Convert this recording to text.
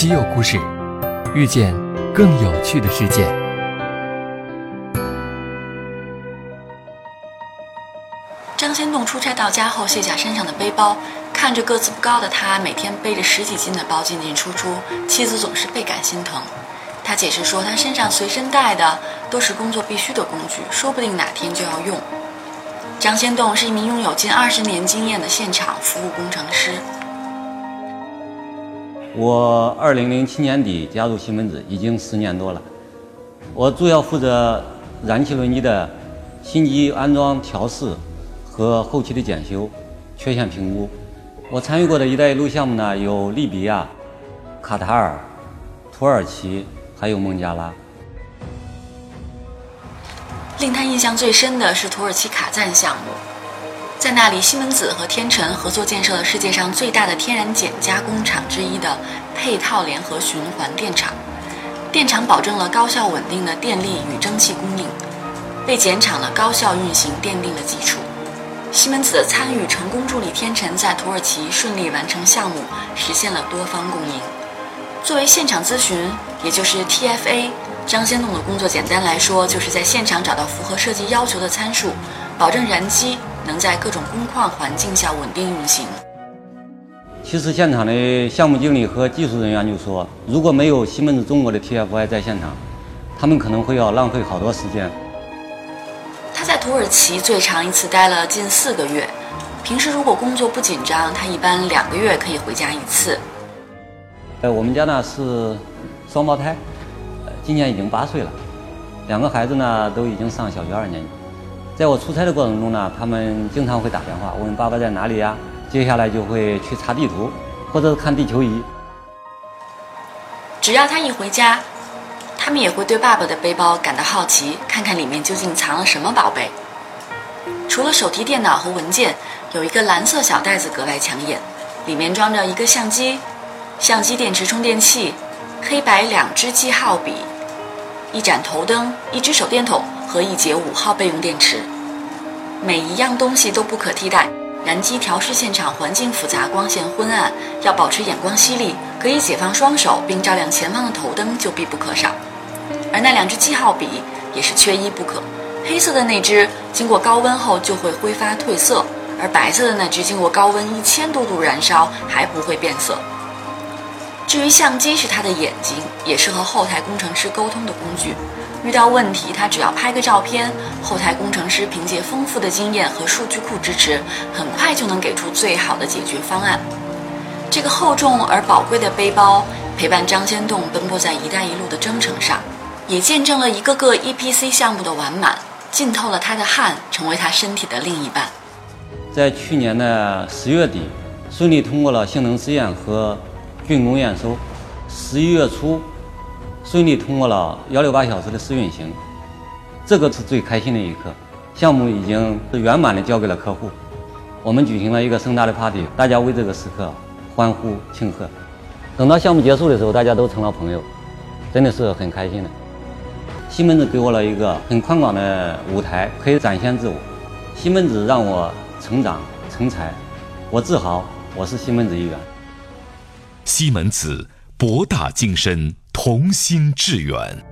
稀有故事，遇见更有趣的世界。张先栋出差到家后，卸下身上的背包，看着个子不高的他每天背着十几斤的包进进出出，妻子总是倍感心疼。他解释说，他身上随身带的都是工作必须的工具，说不定哪天就要用。张先栋是一名拥有近二十年经验的现场服务工程师。我二零零七年底加入西门子，已经十年多了。我主要负责燃气轮机的新机安装调试和后期的检修、缺陷评估。我参与过的一带一路项目呢，有利比亚、卡塔尔、土耳其，还有孟加拉。令他印象最深的是土耳其卡赞项目，在那里，西门子和天成合作建设了世界上最大的天然碱加工厂之一的配套联合循环电厂。电厂保证了高效稳定的电力与蒸汽供应，为碱厂的高效运行奠定了基础。西门子的参与成功助力天成在土耳其顺利完成项目，实现了多方共赢。作为现场咨询，也就是 TFA，张先栋的工作简单来说，就是在现场找到符合设计要求的参数，保证燃机能在各种工况环境下稳定运行。其实现场的项目经理和技术人员就说，如果没有西门子中国的 TFI 在现场，他们可能会要浪费好多时间。他在土耳其最长一次待了近四个月，平时如果工作不紧张，他一般两个月可以回家一次。呃，我们家呢是双胞胎，呃，今年已经八岁了，两个孩子呢都已经上小学二年级。在我出差的过程中呢，他们经常会打电话问爸爸在哪里呀，接下来就会去查地图，或者是看地球仪。只要他一回家，他们也会对爸爸的背包感到好奇，看看里面究竟藏了什么宝贝。除了手提电脑和文件，有一个蓝色小袋子格外抢眼，里面装着一个相机、相机电池充电器、黑白两支记号笔、一盏头灯、一只手电筒和一节五号备用电池。每一样东西都不可替代。燃机调试现场环境复杂，光线昏暗，要保持眼光犀利，可以解放双手并照亮前方的头灯就必不可少。而那两支记号笔也是缺一不可。黑色的那支经过高温后就会挥发褪色，而白色的那支经过高温一千多度燃烧还不会变色。至于相机是他的眼睛，也是和后台工程师沟通的工具。遇到问题，他只要拍个照片，后台工程师凭借丰富的经验和数据库支持，很快就能给出最好的解决方案。这个厚重而宝贵的背包陪伴张先栋奔波在“一带一路”的征程上，也见证了一个个 EPC 项目的完满，浸透了他的汗，成为他身体的另一半。在去年的十月底，顺利通过了性能试验和竣工验收，十一月初。顺利通过了幺六八小时的试运行，这个是最开心的一刻。项目已经是圆满的交给了客户，我们举行了一个盛大的 party，大家为这个时刻欢呼庆贺。等到项目结束的时候，大家都成了朋友，真的是很开心的。西门子给我了一个很宽广的舞台，可以展现自我。西门子让我成长成才，我自豪，我是西门子一员。西门子博大精深。同心致远。